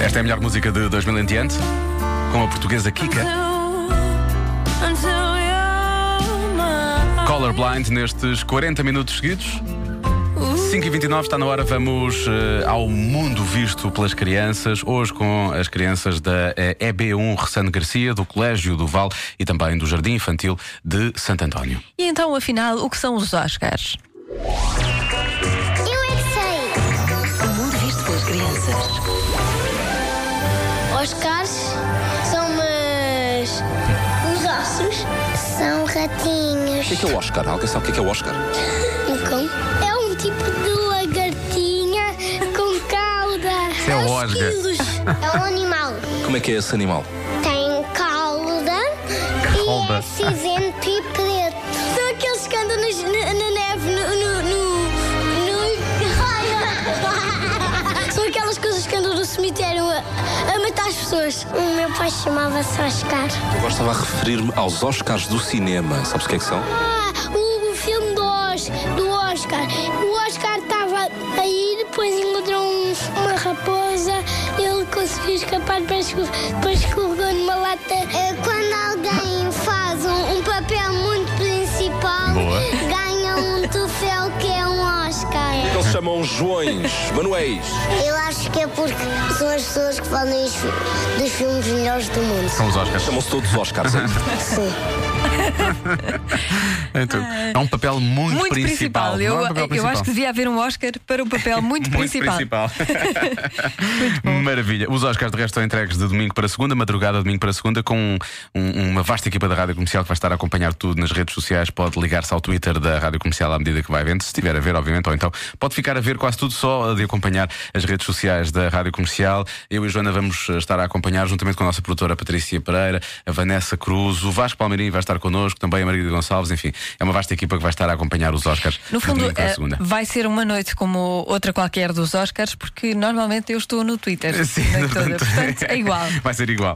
Esta é a melhor música de 2000 em diante, com a portuguesa Kika. Colorblind nestes 40 minutos seguidos. 5h29 está na hora, vamos eh, ao mundo visto pelas crianças. Hoje com as crianças da eh, EB1 Ressano Garcia, do Colégio do Val e também do Jardim Infantil de Santo António. E então, afinal, o que são os Oscars? Oscars são umas. os ossos. São ratinhos. O que é, que é o Oscar? Alguém sabe o que é, que é o Oscar? Um cão. É um tipo de lagartinha com cauda. É o uns Oscar. quilos. É um animal. Como é que é esse animal? Tem cauda Cauda. e é cinzento cemitério a, a matar as pessoas. O meu pai chamava-se Oscar. Eu agora estava a referir-me aos Oscars do cinema. Sabes o que é que são? Ah, o, o filme do, Os, do Oscar. O Oscar estava aí, depois encontrou um- uma raposa, ele conseguiu escapar, depois, depois escorregou numa lata. É quando alguém Oscar. Eles chamam Joões, Manuéis. Eu acho que é porque são as pessoas que fazem os, dos filmes melhores do mundo. São os Oscars. Chamam-se todos Oscars. é? Sim. Então, é um papel muito, Muito principal. é Eu, um papel eu principal. acho que devia haver um Oscar para o papel muito, Muito principal. Maravilha. Os Oscars de resto estão entregues de domingo para segunda, madrugada de domingo para segunda, com um- uma vasta equipa da Rádio Comercial que vai estar a acompanhar tudo nas redes sociais. Pode ligar-se ao Twitter da Rádio Comercial à medida que vai vendo, se estiver a ver, obviamente, ou então pode ficar a ver quase tudo só de acompanhar as redes sociais da Rádio Comercial. Eu e a Joana vamos eh, estar a acompanhar, juntamente com a nossa produtora Patrícia Pereira, a Vanessa Cruz, o Vasco Palmeirinho vai estar connosco, também a Margarida Gonçalves, enfim, é uma vasta equipa que vai estar a acompanhar os Oscars No fundo, eh, vai ser uma noite como outra qualquer dos Oscars, porque normalmente eu estou no Twitter. Sim, portanto, Portanto, é igual. Vai ser igual.